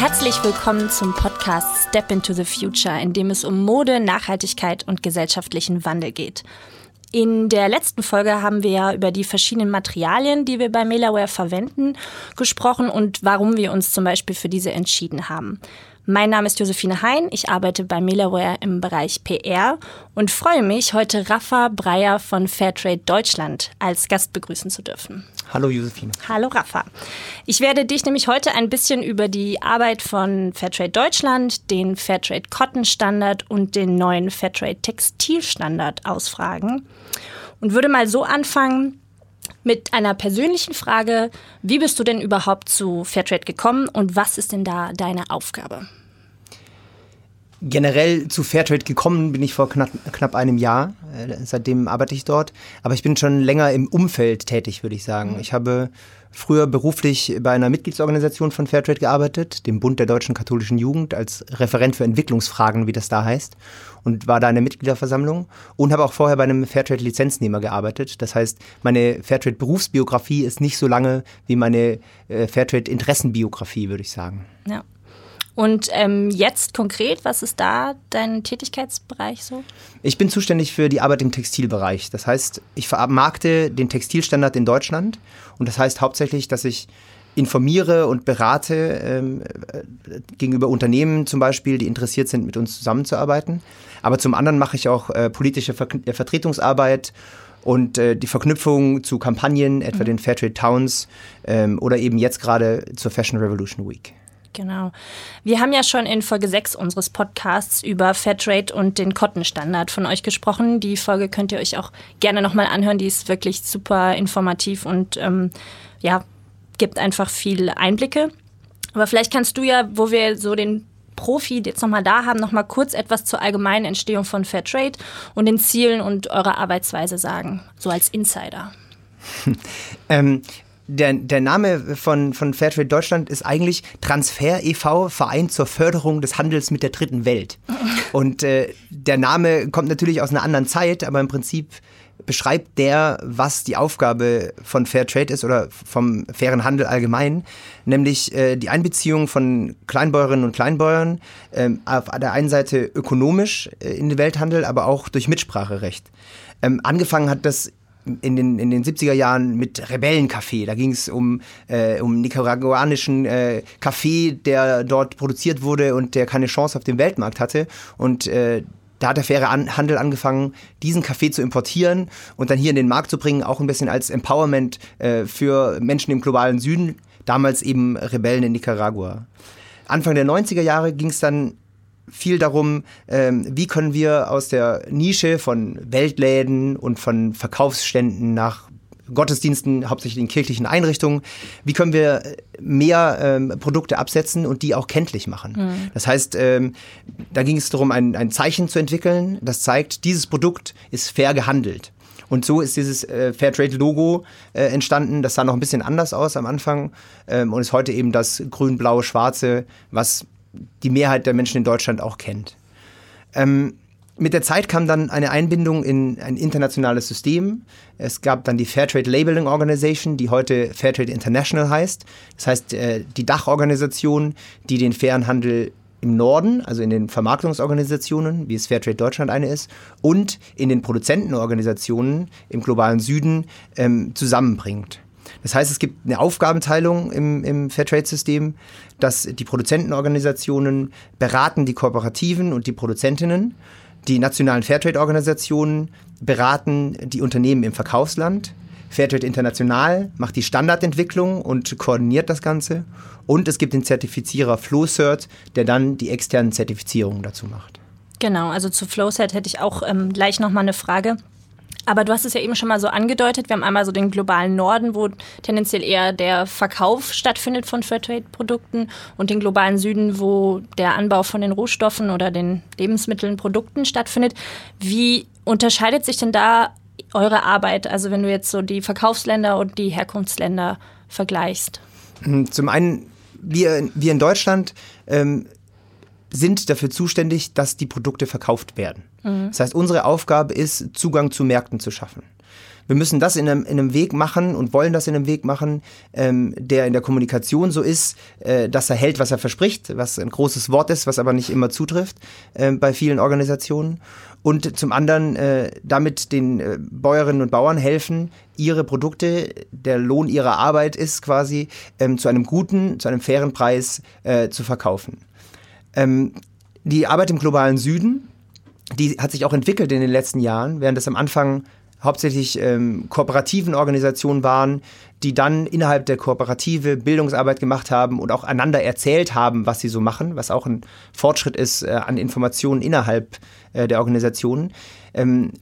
Herzlich willkommen zum Podcast Step into the Future, in dem es um Mode, Nachhaltigkeit und gesellschaftlichen Wandel geht. In der letzten Folge haben wir ja über die verschiedenen Materialien, die wir bei Melaware verwenden, gesprochen und warum wir uns zum Beispiel für diese entschieden haben. Mein Name ist Josephine Hein, ich arbeite bei Melaware im Bereich PR und freue mich, heute Rafa Breyer von Fairtrade Deutschland als Gast begrüßen zu dürfen. Hallo Josephine. Hallo Rafa. Ich werde dich nämlich heute ein bisschen über die Arbeit von Fairtrade Deutschland, den Fairtrade Cotton Standard und den neuen Fairtrade Textil Standard ausfragen und würde mal so anfangen, mit einer persönlichen Frage. Wie bist du denn überhaupt zu Fairtrade gekommen und was ist denn da deine Aufgabe? Generell zu Fairtrade gekommen bin ich vor knapp, knapp einem Jahr. Äh, seitdem arbeite ich dort. Aber ich bin schon länger im Umfeld tätig, würde ich sagen. Mhm. Ich habe früher beruflich bei einer Mitgliedsorganisation von Fairtrade gearbeitet, dem Bund der deutschen katholischen Jugend, als Referent für Entwicklungsfragen, wie das da heißt, und war da in der Mitgliederversammlung und habe auch vorher bei einem Fairtrade-Lizenznehmer gearbeitet. Das heißt, meine Fairtrade-Berufsbiografie ist nicht so lange wie meine äh, Fairtrade-Interessenbiografie, würde ich sagen. Ja. Und ähm, jetzt konkret, was ist da dein Tätigkeitsbereich so? Ich bin zuständig für die Arbeit im Textilbereich. Das heißt, ich vermarkte den Textilstandard in Deutschland. Und das heißt hauptsächlich, dass ich informiere und berate ähm, äh, gegenüber Unternehmen zum Beispiel, die interessiert sind, mit uns zusammenzuarbeiten. Aber zum anderen mache ich auch äh, politische Ver äh, Vertretungsarbeit und äh, die Verknüpfung zu Kampagnen, etwa mhm. den Fairtrade Towns ähm, oder eben jetzt gerade zur Fashion Revolution Week. Genau. Wir haben ja schon in Folge 6 unseres Podcasts über Fairtrade und den Cotton-Standard von euch gesprochen. Die Folge könnt ihr euch auch gerne nochmal anhören. Die ist wirklich super informativ und ähm, ja, gibt einfach viele Einblicke. Aber vielleicht kannst du ja, wo wir so den Profi jetzt nochmal da haben, nochmal kurz etwas zur allgemeinen Entstehung von Fairtrade und den Zielen und eurer Arbeitsweise sagen, so als Insider. ähm, der, der Name von, von Fairtrade Deutschland ist eigentlich Transfer e.V., Verein zur Förderung des Handels mit der dritten Welt. Und äh, der Name kommt natürlich aus einer anderen Zeit, aber im Prinzip beschreibt der, was die Aufgabe von Fairtrade ist oder vom fairen Handel allgemein, nämlich äh, die Einbeziehung von Kleinbäuerinnen und Kleinbäuern äh, auf der einen Seite ökonomisch äh, in den Welthandel, aber auch durch Mitspracherecht. Ähm, angefangen hat das in den, in den 70er Jahren mit Rebellencafé. Da ging es um, äh, um nicaraguanischen äh, Kaffee, der dort produziert wurde und der keine Chance auf dem Weltmarkt hatte. Und äh, da hat der faire An Handel angefangen, diesen Kaffee zu importieren und dann hier in den Markt zu bringen, auch ein bisschen als Empowerment äh, für Menschen im globalen Süden, damals eben Rebellen in Nicaragua. Anfang der 90er Jahre ging es dann viel darum, ähm, wie können wir aus der Nische von Weltläden und von Verkaufsständen nach Gottesdiensten, hauptsächlich in kirchlichen Einrichtungen, wie können wir mehr ähm, Produkte absetzen und die auch kenntlich machen. Mhm. Das heißt, ähm, da ging es darum, ein, ein Zeichen zu entwickeln, das zeigt, dieses Produkt ist fair gehandelt. Und so ist dieses äh, Fairtrade-Logo äh, entstanden. Das sah noch ein bisschen anders aus am Anfang ähm, und ist heute eben das grün-blau-schwarze, was die Mehrheit der Menschen in Deutschland auch kennt. Ähm, mit der Zeit kam dann eine Einbindung in ein internationales System. Es gab dann die Fairtrade Labeling Organization, die heute Fairtrade International heißt. Das heißt, äh, die Dachorganisation, die den fairen Handel im Norden, also in den Vermarktungsorganisationen, wie es Fairtrade Deutschland eine ist, und in den Produzentenorganisationen im globalen Süden ähm, zusammenbringt. Das heißt, es gibt eine Aufgabenteilung im, im Fairtrade-System, dass die Produzentenorganisationen beraten die Kooperativen und die Produzentinnen, die nationalen Fairtrade-Organisationen beraten die Unternehmen im Verkaufsland, Fairtrade International macht die Standardentwicklung und koordiniert das Ganze. Und es gibt den Zertifizierer FlowCert, der dann die externen Zertifizierungen dazu macht. Genau, also zu FlowCert hätte ich auch ähm, gleich nochmal eine Frage. Aber du hast es ja eben schon mal so angedeutet. Wir haben einmal so den globalen Norden, wo tendenziell eher der Verkauf stattfindet von Fairtrade-Produkten und den globalen Süden, wo der Anbau von den Rohstoffen oder den Lebensmitteln, Produkten stattfindet. Wie unterscheidet sich denn da eure Arbeit? Also wenn du jetzt so die Verkaufsländer und die Herkunftsländer vergleichst. Zum einen, wir, wir in Deutschland ähm, sind dafür zuständig, dass die Produkte verkauft werden. Mhm. Das heißt, unsere Aufgabe ist, Zugang zu Märkten zu schaffen. Wir müssen das in einem, in einem Weg machen und wollen das in einem Weg machen, ähm, der in der Kommunikation so ist, äh, dass er hält, was er verspricht, was ein großes Wort ist, was aber nicht immer zutrifft äh, bei vielen Organisationen. Und zum anderen äh, damit den äh, Bäuerinnen und Bauern helfen, ihre Produkte, der Lohn ihrer Arbeit ist quasi ähm, zu einem guten, zu einem fairen Preis äh, zu verkaufen. Ähm, die Arbeit im globalen Süden, die hat sich auch entwickelt in den letzten Jahren, während es am Anfang hauptsächlich ähm, kooperativen Organisationen waren, die dann innerhalb der Kooperative Bildungsarbeit gemacht haben und auch einander erzählt haben, was sie so machen, was auch ein Fortschritt ist äh, an Informationen innerhalb äh, der Organisationen. Ähm,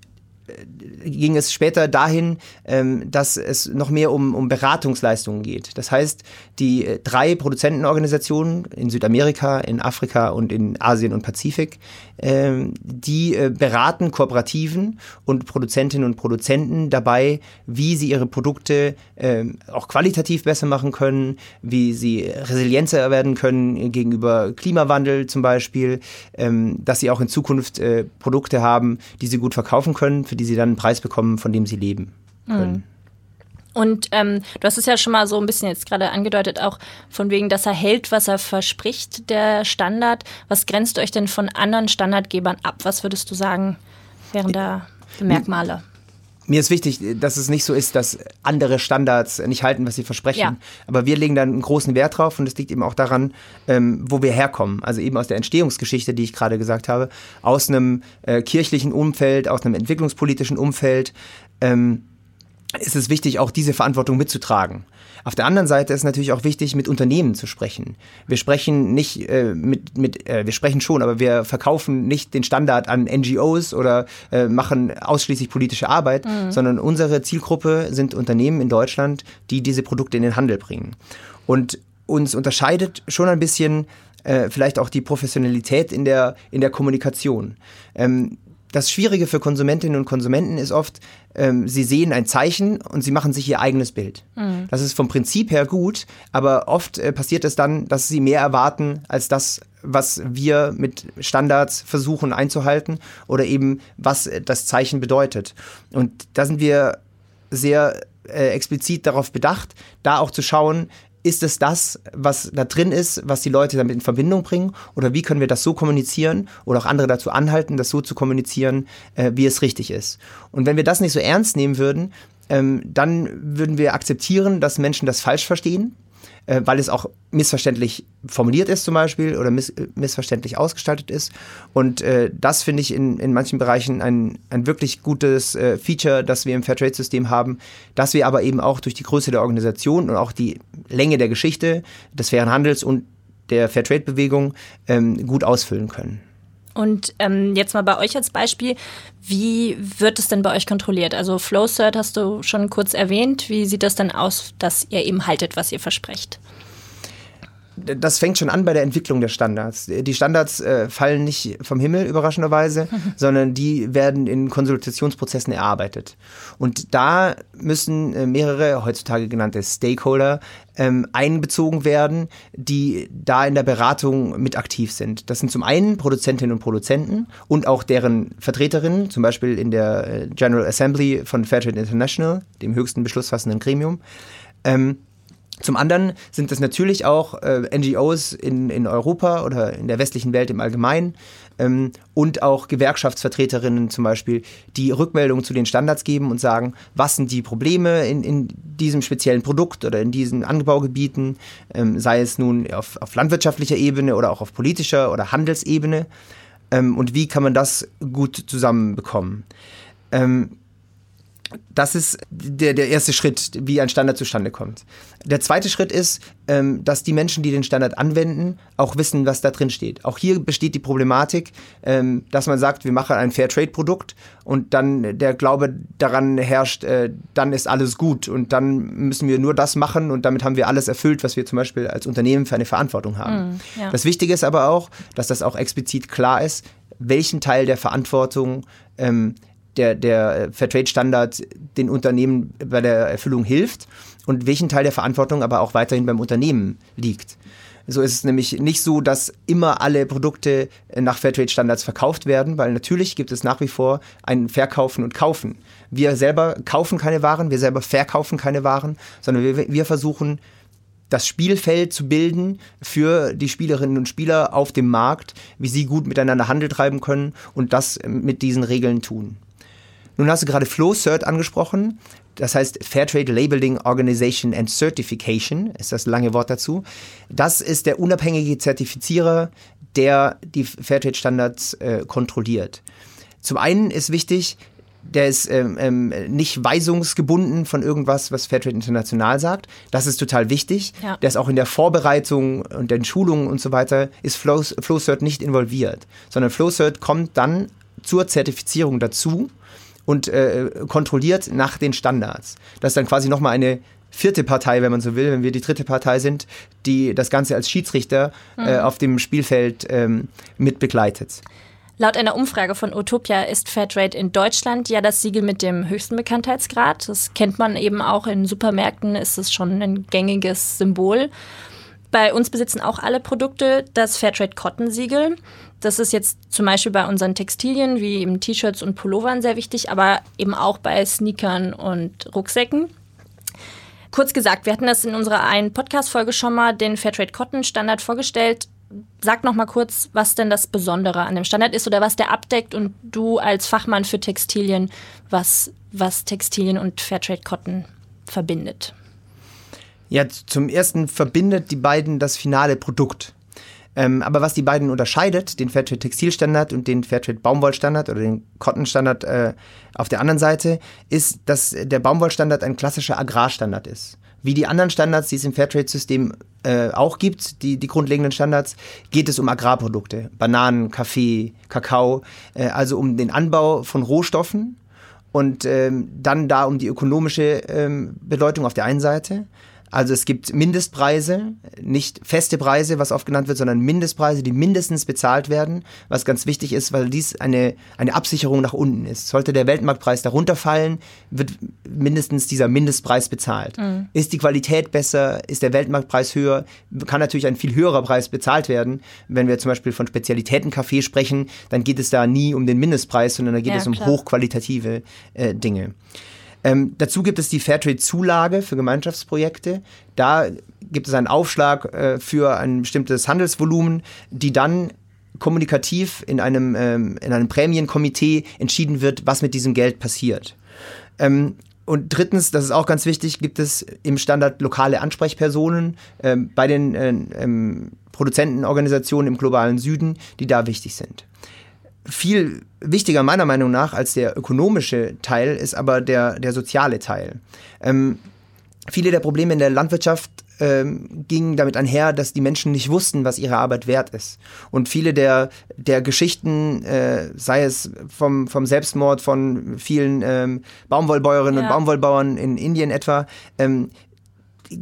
ging es später dahin, ähm, dass es noch mehr um, um Beratungsleistungen geht. Das heißt, die äh, drei Produzentenorganisationen in Südamerika, in Afrika und in Asien und Pazifik, die äh, beraten Kooperativen und Produzentinnen und Produzenten dabei, wie sie ihre Produkte ähm, auch qualitativ besser machen können, wie sie resilienter werden können gegenüber Klimawandel zum Beispiel, dass sie auch in Zukunft äh, Produkte haben, die sie gut verkaufen können, für die sie dann einen Preis bekommen, von dem sie leben können. Mhm. Und ähm, du hast es ja schon mal so ein bisschen jetzt gerade angedeutet, auch von wegen, dass er hält, was er verspricht, der Standard. Was grenzt euch denn von anderen Standardgebern ab? Was würdest du sagen, wären da Merkmale? Mir ist wichtig, dass es nicht so ist, dass andere Standards nicht halten, was sie versprechen. Ja. Aber wir legen da einen großen Wert drauf und das liegt eben auch daran, ähm, wo wir herkommen. Also eben aus der Entstehungsgeschichte, die ich gerade gesagt habe, aus einem äh, kirchlichen Umfeld, aus einem entwicklungspolitischen Umfeld. Ähm, ist es wichtig, auch diese Verantwortung mitzutragen. Auf der anderen Seite ist es natürlich auch wichtig, mit Unternehmen zu sprechen. Wir sprechen nicht äh, mit, mit äh, wir sprechen schon, aber wir verkaufen nicht den Standard an NGOs oder äh, machen ausschließlich politische Arbeit, mhm. sondern unsere Zielgruppe sind Unternehmen in Deutschland, die diese Produkte in den Handel bringen. Und uns unterscheidet schon ein bisschen äh, vielleicht auch die Professionalität in der, in der Kommunikation. Ähm, das Schwierige für Konsumentinnen und Konsumenten ist oft, ähm, sie sehen ein Zeichen und sie machen sich ihr eigenes Bild. Mhm. Das ist vom Prinzip her gut, aber oft äh, passiert es dann, dass sie mehr erwarten als das, was wir mit Standards versuchen einzuhalten oder eben was das Zeichen bedeutet. Und da sind wir sehr äh, explizit darauf bedacht, da auch zu schauen, ist es das, was da drin ist, was die Leute damit in Verbindung bringen? Oder wie können wir das so kommunizieren oder auch andere dazu anhalten, das so zu kommunizieren, äh, wie es richtig ist? Und wenn wir das nicht so ernst nehmen würden, ähm, dann würden wir akzeptieren, dass Menschen das falsch verstehen äh, weil es auch missverständlich formuliert ist zum Beispiel oder miss missverständlich ausgestaltet ist. Und äh, das finde ich in, in manchen Bereichen ein, ein wirklich gutes äh, Feature, das wir im Fairtrade-System haben, das wir aber eben auch durch die Größe der Organisation und auch die Länge der Geschichte des fairen Handels und der Fairtrade-Bewegung ähm, gut ausfüllen können. Und ähm, jetzt mal bei euch als Beispiel, wie wird es denn bei euch kontrolliert? Also FlowCert hast du schon kurz erwähnt. Wie sieht das denn aus, dass ihr eben haltet, was ihr versprecht? Das fängt schon an bei der Entwicklung der Standards. Die Standards äh, fallen nicht vom Himmel, überraschenderweise, sondern die werden in Konsultationsprozessen erarbeitet. Und da müssen äh, mehrere, heutzutage genannte Stakeholder, ähm, einbezogen werden, die da in der Beratung mit aktiv sind. Das sind zum einen Produzentinnen und Produzenten und auch deren Vertreterinnen, zum Beispiel in der äh, General Assembly von Fairtrade International, dem höchsten beschlussfassenden Gremium. Ähm, zum anderen sind es natürlich auch äh, NGOs in, in Europa oder in der westlichen Welt im Allgemeinen ähm, und auch Gewerkschaftsvertreterinnen zum Beispiel, die Rückmeldungen zu den Standards geben und sagen, was sind die Probleme in, in diesem speziellen Produkt oder in diesen Anbaugebieten, ähm, sei es nun auf, auf, landwirtschaftlicher Ebene oder auch auf politischer oder Handelsebene ähm, und wie kann man das gut zusammenbekommen. Ähm, das ist der, der erste Schritt, wie ein Standard zustande kommt. Der zweite Schritt ist, ähm, dass die Menschen, die den Standard anwenden, auch wissen, was da drin steht. Auch hier besteht die Problematik, ähm, dass man sagt, wir machen ein Fairtrade-Produkt und dann der Glaube daran herrscht, äh, dann ist alles gut und dann müssen wir nur das machen und damit haben wir alles erfüllt, was wir zum Beispiel als Unternehmen für eine Verantwortung haben. Mm, ja. Das Wichtige ist aber auch, dass das auch explizit klar ist, welchen Teil der Verantwortung ähm, der, der Fairtrade-Standard den Unternehmen bei der Erfüllung hilft und welchen Teil der Verantwortung aber auch weiterhin beim Unternehmen liegt. So ist es nämlich nicht so, dass immer alle Produkte nach Fairtrade-Standards verkauft werden, weil natürlich gibt es nach wie vor ein Verkaufen und Kaufen. Wir selber kaufen keine Waren, wir selber verkaufen keine Waren, sondern wir, wir versuchen, das Spielfeld zu bilden für die Spielerinnen und Spieler auf dem Markt, wie sie gut miteinander Handel treiben können und das mit diesen Regeln tun. Nun hast du gerade FlowCert angesprochen. Das heißt Fairtrade Labeling Organization and Certification, ist das lange Wort dazu. Das ist der unabhängige Zertifizierer, der die Fairtrade-Standards äh, kontrolliert. Zum einen ist wichtig, der ist ähm, ähm, nicht weisungsgebunden von irgendwas, was Fairtrade International sagt. Das ist total wichtig. Ja. Der ist auch in der Vorbereitung und den Schulungen und so weiter, ist FlowCert nicht involviert, sondern FlowCert kommt dann zur Zertifizierung dazu und äh, kontrolliert nach den Standards. Das ist dann quasi nochmal eine vierte Partei, wenn man so will, wenn wir die dritte Partei sind, die das Ganze als Schiedsrichter äh, mhm. äh, auf dem Spielfeld ähm, mit begleitet. Laut einer Umfrage von Utopia ist Fairtrade in Deutschland ja das Siegel mit dem höchsten Bekanntheitsgrad. Das kennt man eben auch in Supermärkten, ist es schon ein gängiges Symbol. Bei uns besitzen auch alle Produkte das Fairtrade Cotton Siegel. Das ist jetzt zum Beispiel bei unseren Textilien wie eben T-Shirts und Pullovern sehr wichtig, aber eben auch bei Sneakern und Rucksäcken. Kurz gesagt, wir hatten das in unserer einen Podcast-Folge schon mal, den Fairtrade Cotton Standard vorgestellt sag noch mal kurz, was denn das Besondere an dem Standard ist oder was der abdeckt und du als Fachmann für Textilien, was, was Textilien und Fairtrade Cotton verbindet. Ja, zum ersten verbindet die beiden das finale Produkt. Ähm, aber was die beiden unterscheidet, den Fairtrade Textilstandard und den Fairtrade Baumwollstandard oder den Cotton Standard äh, auf der anderen Seite, ist, dass der Baumwollstandard ein klassischer Agrarstandard ist. Wie die anderen Standards, die es im Fairtrade-System äh, auch gibt, die, die grundlegenden Standards, geht es um Agrarprodukte, Bananen, Kaffee, Kakao, äh, also um den Anbau von Rohstoffen und ähm, dann da um die ökonomische ähm, Bedeutung auf der einen Seite also es gibt Mindestpreise, nicht feste Preise, was oft genannt wird, sondern Mindestpreise, die mindestens bezahlt werden, was ganz wichtig ist, weil dies eine, eine Absicherung nach unten ist. Sollte der Weltmarktpreis darunter fallen, wird mindestens dieser Mindestpreis bezahlt. Mhm. Ist die Qualität besser, ist der Weltmarktpreis höher, kann natürlich ein viel höherer Preis bezahlt werden. Wenn wir zum Beispiel von Spezialitätenkaffee sprechen, dann geht es da nie um den Mindestpreis, sondern da geht ja, es um klar. hochqualitative äh, Dinge. Ähm, dazu gibt es die Fairtrade-Zulage für Gemeinschaftsprojekte. Da gibt es einen Aufschlag äh, für ein bestimmtes Handelsvolumen, die dann kommunikativ in einem, ähm, in einem Prämienkomitee entschieden wird, was mit diesem Geld passiert. Ähm, und drittens, das ist auch ganz wichtig, gibt es im Standard lokale Ansprechpersonen ähm, bei den äh, ähm, Produzentenorganisationen im globalen Süden, die da wichtig sind viel wichtiger meiner Meinung nach als der ökonomische Teil ist aber der, der soziale Teil. Ähm, viele der Probleme in der Landwirtschaft ähm, gingen damit einher, dass die Menschen nicht wussten, was ihre Arbeit wert ist. Und viele der, der Geschichten, äh, sei es vom, vom Selbstmord von vielen ähm, Baumwollbäuerinnen ja. und Baumwollbauern in Indien etwa, ähm,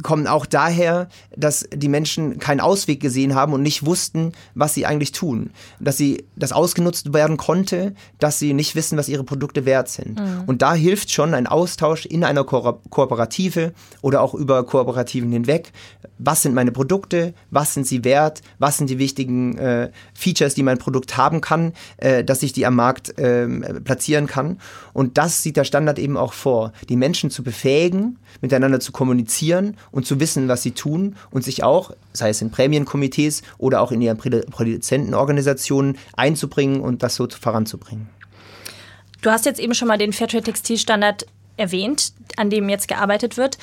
kommen auch daher, dass die Menschen keinen Ausweg gesehen haben und nicht wussten, was sie eigentlich tun. Dass sie das ausgenutzt werden konnte, dass sie nicht wissen, was ihre Produkte wert sind. Mhm. Und da hilft schon ein Austausch in einer Ko Kooperative oder auch über Kooperativen hinweg. Was sind meine Produkte? Was sind sie wert? Was sind die wichtigen äh, Features, die mein Produkt haben kann, äh, dass ich die am Markt äh, platzieren kann? Und das sieht der Standard eben auch vor, die Menschen zu befähigen, miteinander zu kommunizieren und zu wissen, was sie tun und sich auch, sei es in Prämienkomitees oder auch in ihren Produzentenorganisationen, einzubringen und das so voranzubringen. Du hast jetzt eben schon mal den Fairtrade Textilstandard erwähnt, an dem jetzt gearbeitet wird.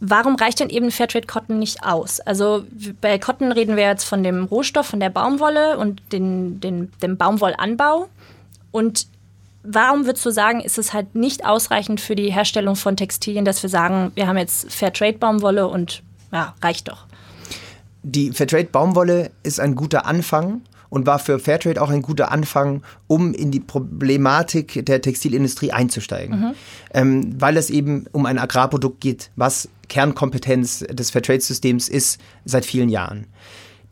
Warum reicht denn eben Fairtrade Cotton nicht aus? Also bei Cotton reden wir jetzt von dem Rohstoff, von der Baumwolle und den, den, dem Baumwollanbau. Und warum würdest du sagen, ist es halt nicht ausreichend für die Herstellung von Textilien, dass wir sagen, wir haben jetzt Fairtrade-Baumwolle und ja, reicht doch? Die Fairtrade-Baumwolle ist ein guter Anfang und war für Fairtrade auch ein guter Anfang, um in die Problematik der Textilindustrie einzusteigen. Mhm. Ähm, weil es eben um ein Agrarprodukt geht, was Kernkompetenz des Fairtrade-Systems ist seit vielen Jahren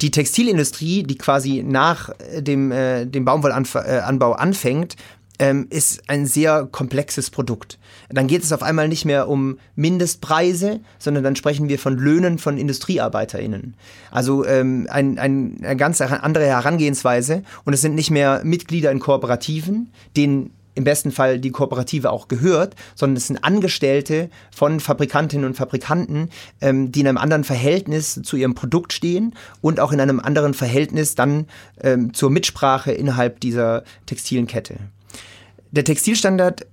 die Textilindustrie, die quasi nach dem, äh, dem Baumwollanbau anfängt, ähm, ist ein sehr komplexes Produkt. Dann geht es auf einmal nicht mehr um Mindestpreise, sondern dann sprechen wir von Löhnen von IndustriearbeiterInnen. Also ähm, ein, ein, eine ganz andere Herangehensweise und es sind nicht mehr Mitglieder in Kooperativen, denen im besten Fall die Kooperative auch gehört, sondern es sind Angestellte von Fabrikantinnen und Fabrikanten, ähm, die in einem anderen Verhältnis zu ihrem Produkt stehen und auch in einem anderen Verhältnis dann ähm, zur Mitsprache innerhalb dieser textilen Kette. Der Textilstandard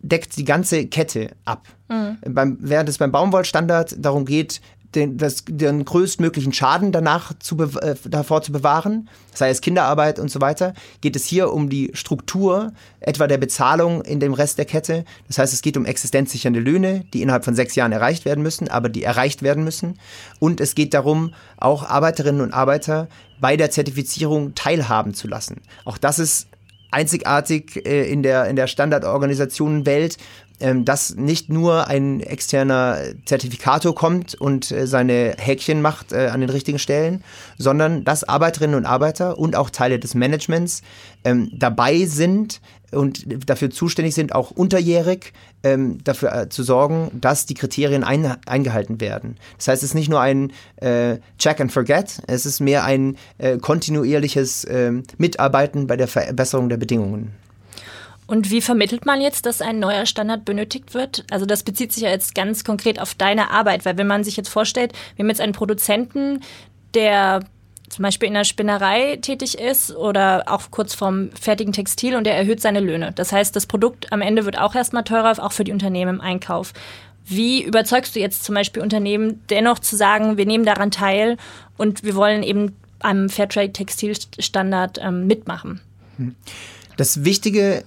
deckt die ganze Kette ab. Mhm. Beim, während es beim Baumwollstandard darum geht, den, das, den größtmöglichen Schaden danach zu äh, davor zu bewahren, sei es Kinderarbeit und so weiter, geht es hier um die Struktur etwa der Bezahlung in dem Rest der Kette. Das heißt, es geht um existenzsichernde Löhne, die innerhalb von sechs Jahren erreicht werden müssen, aber die erreicht werden müssen. Und es geht darum, auch Arbeiterinnen und Arbeiter bei der Zertifizierung teilhaben zu lassen. Auch das ist einzigartig äh, in der, in der Standardorganisationenwelt, dass nicht nur ein externer Zertifikator kommt und äh, seine Häkchen macht äh, an den richtigen Stellen, sondern dass Arbeiterinnen und Arbeiter und auch Teile des Managements ähm, dabei sind, und dafür zuständig sind, auch unterjährig ähm, dafür äh, zu sorgen, dass die Kriterien ein, eingehalten werden. Das heißt, es ist nicht nur ein Check and Forget, es ist mehr ein kontinuierliches Mitarbeiten bei der Verbesserung der Bedingungen. Und wie vermittelt man jetzt, dass ein neuer Standard benötigt wird? Also das bezieht sich ja jetzt ganz konkret auf deine Arbeit, weil wenn man sich jetzt vorstellt, wir haben jetzt einen Produzenten, der zum Beispiel in der Spinnerei tätig ist oder auch kurz vorm fertigen Textil und er erhöht seine Löhne. Das heißt, das Produkt am Ende wird auch erstmal teurer, auch für die Unternehmen im Einkauf. Wie überzeugst du jetzt zum Beispiel Unternehmen dennoch zu sagen, wir nehmen daran teil und wir wollen eben am Fairtrade-Textilstandard ähm, mitmachen? Das Wichtige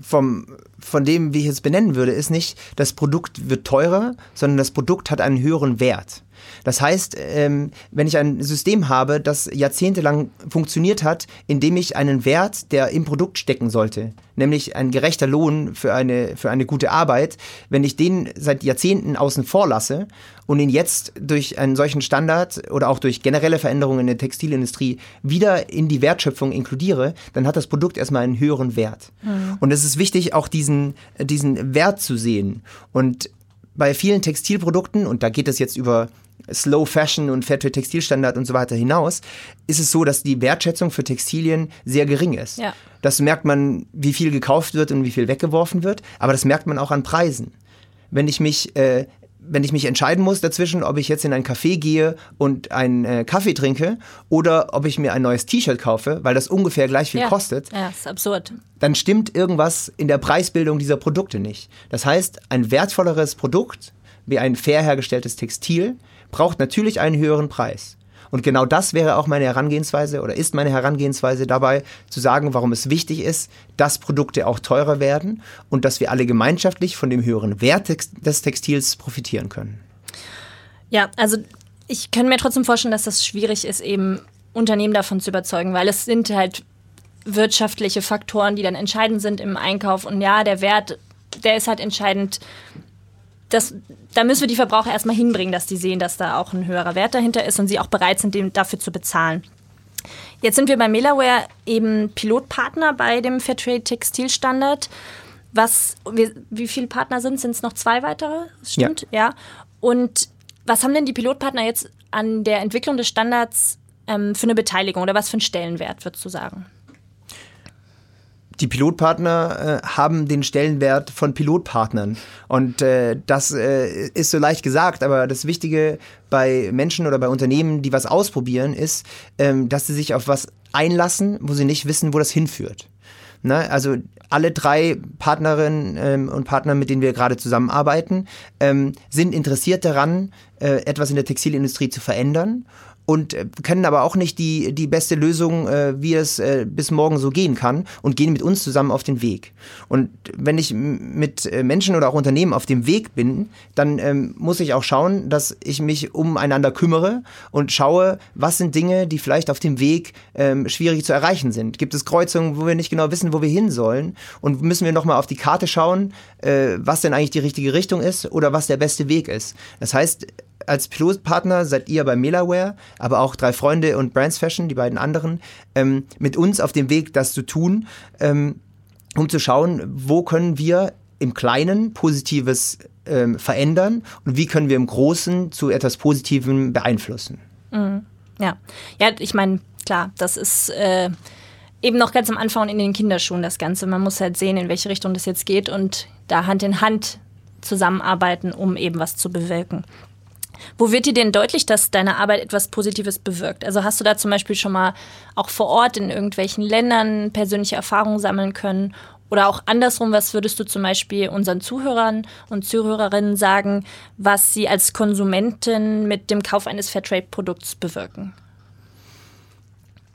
vom, von dem, wie ich es benennen würde, ist nicht, das Produkt wird teurer, sondern das Produkt hat einen höheren Wert. Das heißt, ähm, wenn ich ein System habe, das jahrzehntelang funktioniert hat, indem ich einen Wert, der im Produkt stecken sollte, nämlich ein gerechter Lohn für eine, für eine gute Arbeit, wenn ich den seit Jahrzehnten außen vor lasse und ihn jetzt durch einen solchen Standard oder auch durch generelle Veränderungen in der Textilindustrie wieder in die Wertschöpfung inkludiere, dann hat das Produkt erstmal einen höheren Wert. Mhm. Und es ist wichtig, auch diesen, diesen Wert zu sehen. Und bei vielen Textilprodukten, und da geht es jetzt über Slow Fashion und Fairtrade Textilstandard und so weiter hinaus, ist es so, dass die Wertschätzung für Textilien sehr gering ist. Ja. Das merkt man, wie viel gekauft wird und wie viel weggeworfen wird, aber das merkt man auch an Preisen. Wenn ich mich äh, wenn ich mich entscheiden muss dazwischen, ob ich jetzt in ein Café gehe und einen äh, Kaffee trinke oder ob ich mir ein neues T-Shirt kaufe, weil das ungefähr gleich viel ja. kostet. Ja, ist absurd. Dann stimmt irgendwas in der Preisbildung dieser Produkte nicht. Das heißt, ein wertvolleres Produkt wie ein fair hergestelltes Textil braucht natürlich einen höheren Preis. Und genau das wäre auch meine Herangehensweise oder ist meine Herangehensweise dabei, zu sagen, warum es wichtig ist, dass Produkte auch teurer werden und dass wir alle gemeinschaftlich von dem höheren Wert des Textils profitieren können. Ja, also ich kann mir trotzdem vorstellen, dass das schwierig ist, eben Unternehmen davon zu überzeugen, weil es sind halt wirtschaftliche Faktoren, die dann entscheidend sind im Einkauf. Und ja, der Wert, der ist halt entscheidend das, da müssen wir die Verbraucher erstmal hinbringen, dass die sehen, dass da auch ein höherer Wert dahinter ist und sie auch bereit sind, dem, dafür zu bezahlen. Jetzt sind wir bei Melaware eben Pilotpartner bei dem Fairtrade Textilstandard. Was, wie, wie viele Partner sind? Sind es noch zwei weitere? Stimmt, ja. ja. Und was haben denn die Pilotpartner jetzt an der Entwicklung des Standards ähm, für eine Beteiligung oder was für einen Stellenwert, würdest du sagen? Die Pilotpartner äh, haben den Stellenwert von Pilotpartnern. Und äh, das äh, ist so leicht gesagt, aber das Wichtige bei Menschen oder bei Unternehmen, die was ausprobieren, ist, ähm, dass sie sich auf was einlassen, wo sie nicht wissen, wo das hinführt. Ne? Also alle drei Partnerinnen ähm, und Partner, mit denen wir gerade zusammenarbeiten, ähm, sind interessiert daran, äh, etwas in der Textilindustrie zu verändern und äh, kennen aber auch nicht die, die beste Lösung, äh, wie es äh, bis morgen so gehen kann und gehen mit uns zusammen auf den Weg. Und wenn ich mit äh, Menschen oder auch Unternehmen auf dem Weg bin, dann ähm, muss ich auch schauen, dass ich mich umeinander kümmere und schaue, was sind Dinge, die vielleicht auf dem Weg ähm, schwierig zu erreichen sind. Gibt es Kreuzungen, wo wir nicht genau wissen, wo wir hin sollen? Und müssen wir nochmal auf die Karte schauen, äh, was denn eigentlich die richtige Richtung ist oder was der beste Weg ist. Das heißt, als Pilotpartner seid ihr bei Melaware, aber auch drei Freunde und Brands Fashion, die beiden anderen, ähm, mit uns auf dem Weg, das zu tun. Ähm, um zu schauen, wo können wir im Kleinen Positives ähm, verändern und wie können wir im Großen zu etwas Positivem beeinflussen. Mhm. Ja, ja, ich meine, klar, das ist äh, eben noch ganz am Anfang in den Kinderschuhen das Ganze. Man muss halt sehen, in welche Richtung das jetzt geht und da Hand in Hand zusammenarbeiten, um eben was zu bewirken. Wo wird dir denn deutlich, dass deine Arbeit etwas Positives bewirkt? Also hast du da zum Beispiel schon mal auch vor Ort in irgendwelchen Ländern persönliche Erfahrungen sammeln können? Oder auch andersrum, was würdest du zum Beispiel unseren Zuhörern und Zuhörerinnen sagen, was sie als Konsumentin mit dem Kauf eines Fairtrade-Produkts bewirken?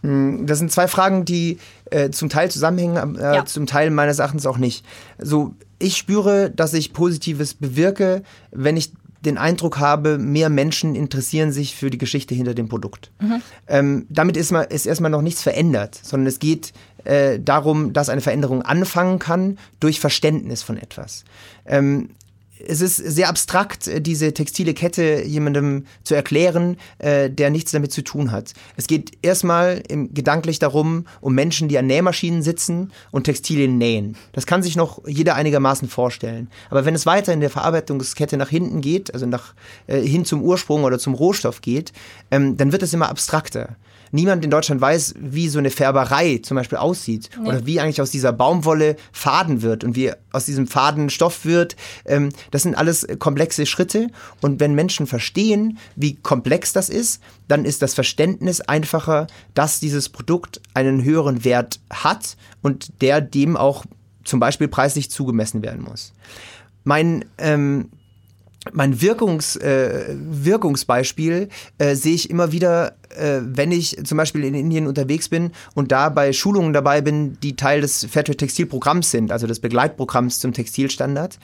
Hm, das sind zwei Fragen, die äh, zum Teil zusammenhängen, äh, ja. zum Teil meines Erachtens auch nicht. Also ich spüre, dass ich Positives bewirke, wenn ich den Eindruck habe, mehr Menschen interessieren sich für die Geschichte hinter dem Produkt. Mhm. Ähm, damit ist, mal, ist erstmal noch nichts verändert, sondern es geht äh, darum, dass eine Veränderung anfangen kann durch Verständnis von etwas. Ähm, es ist sehr abstrakt, äh, diese textile Kette jemandem zu erklären, äh, der nichts damit zu tun hat. Es geht erstmal gedanklich darum, um Menschen, die an Nähmaschinen sitzen und Textilien nähen. Das kann sich noch jeder einigermaßen vorstellen. Aber wenn es weiter in der Verarbeitungskette nach hinten geht, also nach, äh, hin zum Ursprung oder zum Rohstoff geht, ähm, dann wird es immer abstrakter niemand in Deutschland weiß, wie so eine Färberei zum Beispiel aussieht nee. oder wie eigentlich aus dieser Baumwolle Faden wird und wie aus diesem Faden Stoff wird. Ähm, das sind alles komplexe Schritte und wenn Menschen verstehen, wie komplex das ist, dann ist das Verständnis einfacher, dass dieses Produkt einen höheren Wert hat und der dem auch zum Beispiel preislich zugemessen werden muss. Mein ähm, mein Wirkungs, äh, Wirkungsbeispiel äh, sehe ich immer wieder, äh, wenn ich zum Beispiel in Indien unterwegs bin und da bei Schulungen dabei bin, die Teil des Fairtrade Textilprogramms sind, also des Begleitprogramms zum Textilstandard,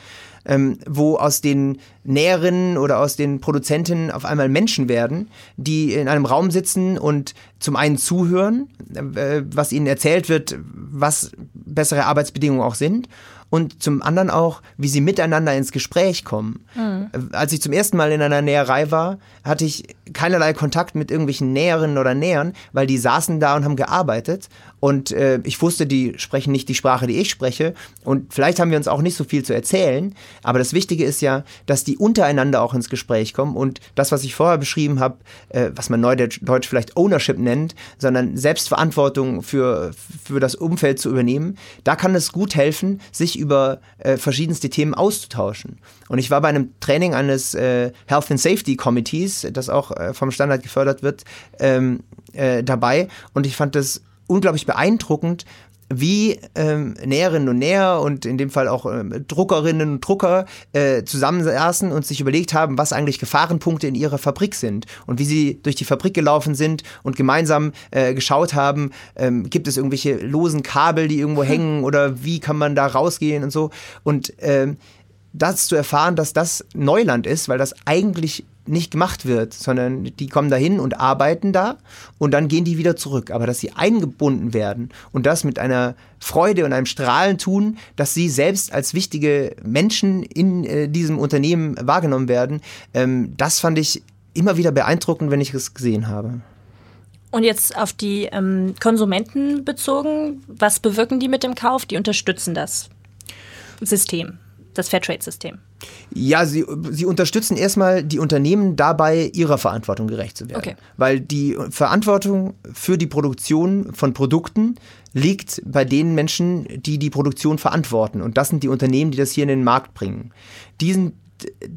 ähm, wo aus den Näherinnen oder aus den Produzentinnen auf einmal Menschen werden, die in einem Raum sitzen und zum einen zuhören, äh, was ihnen erzählt wird, was bessere Arbeitsbedingungen auch sind und zum anderen auch, wie sie miteinander ins Gespräch kommen. Mhm. Als ich zum ersten Mal in einer Näherei war, hatte ich keinerlei Kontakt mit irgendwelchen Näherinnen oder Nähern, weil die saßen da und haben gearbeitet und äh, ich wusste, die sprechen nicht die Sprache, die ich spreche und vielleicht haben wir uns auch nicht so viel zu erzählen, aber das Wichtige ist ja, dass die untereinander auch ins Gespräch kommen und das, was ich vorher beschrieben habe, äh, was man neudeutsch vielleicht Ownership nennt, sondern Selbstverantwortung für, für das Umfeld zu übernehmen, da kann es gut helfen, sich über äh, verschiedenste Themen auszutauschen. Und ich war bei einem Training eines äh, Health and Safety Committees, das auch äh, vom Standard gefördert wird, ähm, äh, dabei. Und ich fand das unglaublich beeindruckend, wie ähm, Näherinnen und Näher und in dem Fall auch ähm, Druckerinnen und Drucker äh, zusammensaßen und sich überlegt haben, was eigentlich Gefahrenpunkte in ihrer Fabrik sind und wie sie durch die Fabrik gelaufen sind und gemeinsam äh, geschaut haben, ähm, gibt es irgendwelche losen Kabel, die irgendwo hängen oder wie kann man da rausgehen und so. Und ähm, das zu erfahren, dass das Neuland ist, weil das eigentlich nicht gemacht wird, sondern die kommen dahin und arbeiten da und dann gehen die wieder zurück. Aber dass sie eingebunden werden und das mit einer Freude und einem Strahlen tun, dass sie selbst als wichtige Menschen in äh, diesem Unternehmen wahrgenommen werden, ähm, das fand ich immer wieder beeindruckend, wenn ich es gesehen habe. Und jetzt auf die ähm, Konsumenten bezogen, was bewirken die mit dem Kauf? Die unterstützen das System das Fairtrade-System? Ja, sie, sie unterstützen erstmal die Unternehmen dabei, ihrer Verantwortung gerecht zu werden. Okay. Weil die Verantwortung für die Produktion von Produkten liegt bei den Menschen, die die Produktion verantworten. Und das sind die Unternehmen, die das hier in den Markt bringen. Diesen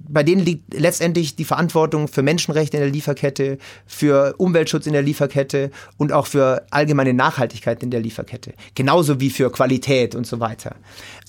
bei denen liegt letztendlich die Verantwortung für Menschenrechte in der Lieferkette, für Umweltschutz in der Lieferkette und auch für allgemeine Nachhaltigkeit in der Lieferkette. Genauso wie für Qualität und so weiter.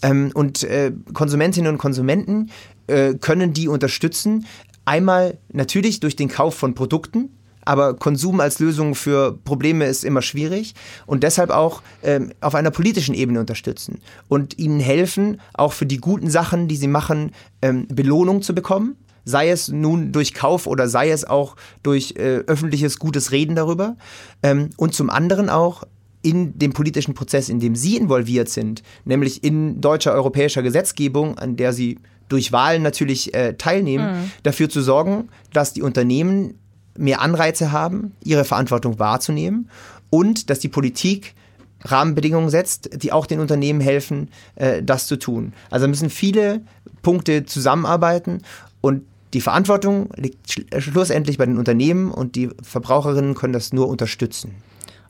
Ähm, und äh, Konsumentinnen und Konsumenten äh, können die unterstützen. Einmal natürlich durch den Kauf von Produkten, aber Konsum als Lösung für Probleme ist immer schwierig und deshalb auch ähm, auf einer politischen Ebene unterstützen und ihnen helfen, auch für die guten Sachen, die sie machen, ähm, Belohnung zu bekommen. Sei es nun durch Kauf oder sei es auch durch äh, öffentliches gutes Reden darüber. Ähm, und zum anderen auch in dem politischen Prozess, in dem Sie involviert sind, nämlich in deutscher, europäischer Gesetzgebung, an der Sie durch Wahlen natürlich äh, teilnehmen, mhm. dafür zu sorgen, dass die Unternehmen mehr Anreize haben, ihre Verantwortung wahrzunehmen und dass die Politik Rahmenbedingungen setzt, die auch den Unternehmen helfen, äh, das zu tun. Also müssen viele Punkte zusammenarbeiten und die Verantwortung liegt schlussendlich bei den Unternehmen und die Verbraucherinnen können das nur unterstützen.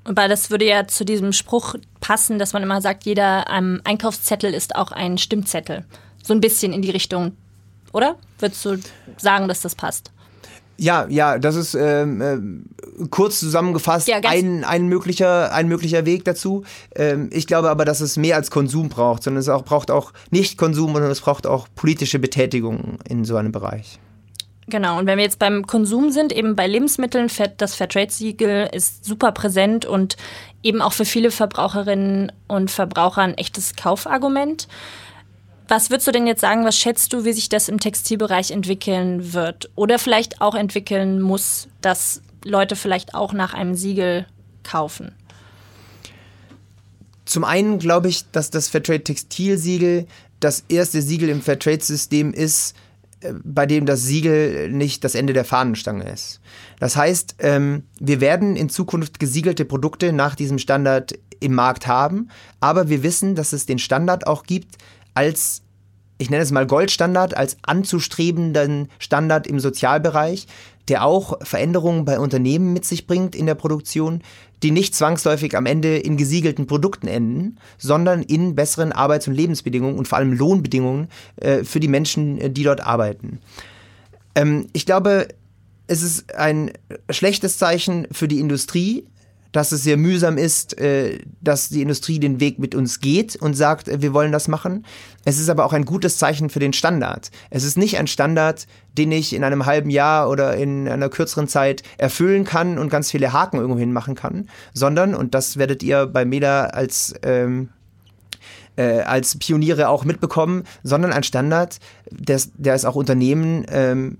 Weil das würde ja zu diesem Spruch passen, dass man immer sagt, jeder ähm, Einkaufszettel ist auch ein Stimmzettel. So ein bisschen in die Richtung, oder? Würdest du sagen, dass das passt? Ja, ja, das ist ähm, äh, kurz zusammengefasst ja, ein, ein, möglicher, ein möglicher Weg dazu. Ähm, ich glaube aber, dass es mehr als Konsum braucht, sondern es auch, braucht auch nicht Konsum, sondern es braucht auch politische Betätigung in so einem Bereich. Genau, und wenn wir jetzt beim Konsum sind, eben bei Lebensmitteln, das Fairtrade-Siegel ist super präsent und eben auch für viele Verbraucherinnen und Verbraucher ein echtes Kaufargument. Was würdest du denn jetzt sagen, was schätzt du, wie sich das im Textilbereich entwickeln wird? Oder vielleicht auch entwickeln muss, dass Leute vielleicht auch nach einem Siegel kaufen? Zum einen glaube ich, dass das Fairtrade Textilsiegel das erste Siegel im Fairtrade-System ist, bei dem das Siegel nicht das Ende der Fahnenstange ist. Das heißt, ähm, wir werden in Zukunft gesiegelte Produkte nach diesem Standard im Markt haben, aber wir wissen, dass es den Standard auch gibt als ich nenne es mal Goldstandard, als anzustrebenden Standard im Sozialbereich, der auch Veränderungen bei Unternehmen mit sich bringt in der Produktion, die nicht zwangsläufig am Ende in gesiegelten Produkten enden, sondern in besseren Arbeits- und Lebensbedingungen und vor allem Lohnbedingungen äh, für die Menschen, äh, die dort arbeiten. Ähm, ich glaube, es ist ein schlechtes Zeichen für die Industrie, dass es sehr mühsam ist, äh, dass die Industrie den Weg mit uns geht und sagt, äh, wir wollen das machen. Es ist aber auch ein gutes Zeichen für den Standard. Es ist nicht ein Standard, den ich in einem halben Jahr oder in einer kürzeren Zeit erfüllen kann und ganz viele Haken irgendwo hin machen kann, sondern, und das werdet ihr bei MEDA als ähm, äh, als Pioniere auch mitbekommen, sondern ein Standard, der, der es auch Unternehmen ähm,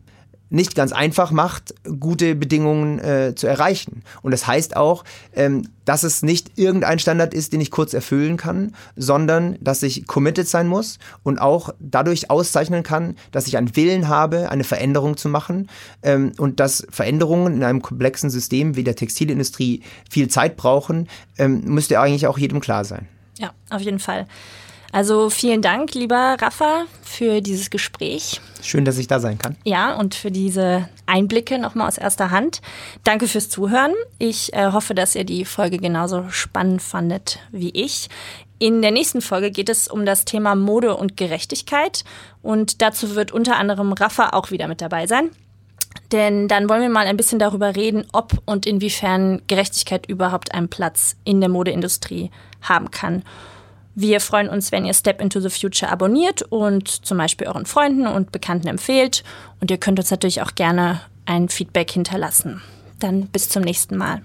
nicht ganz einfach macht, gute Bedingungen äh, zu erreichen. Und das heißt auch, ähm, dass es nicht irgendein Standard ist, den ich kurz erfüllen kann, sondern dass ich committed sein muss und auch dadurch auszeichnen kann, dass ich einen Willen habe, eine Veränderung zu machen ähm, und dass Veränderungen in einem komplexen System wie der Textilindustrie viel Zeit brauchen, ähm, müsste eigentlich auch jedem klar sein. Ja, auf jeden Fall. Also vielen Dank, lieber Rafa, für dieses Gespräch. Schön, dass ich da sein kann. Ja, und für diese Einblicke nochmal aus erster Hand. Danke fürs Zuhören. Ich äh, hoffe, dass ihr die Folge genauso spannend fandet wie ich. In der nächsten Folge geht es um das Thema Mode und Gerechtigkeit. Und dazu wird unter anderem Rafa auch wieder mit dabei sein. Denn dann wollen wir mal ein bisschen darüber reden, ob und inwiefern Gerechtigkeit überhaupt einen Platz in der Modeindustrie haben kann. Wir freuen uns, wenn ihr Step into the Future abonniert und zum Beispiel euren Freunden und Bekannten empfehlt. Und ihr könnt uns natürlich auch gerne ein Feedback hinterlassen. Dann bis zum nächsten Mal.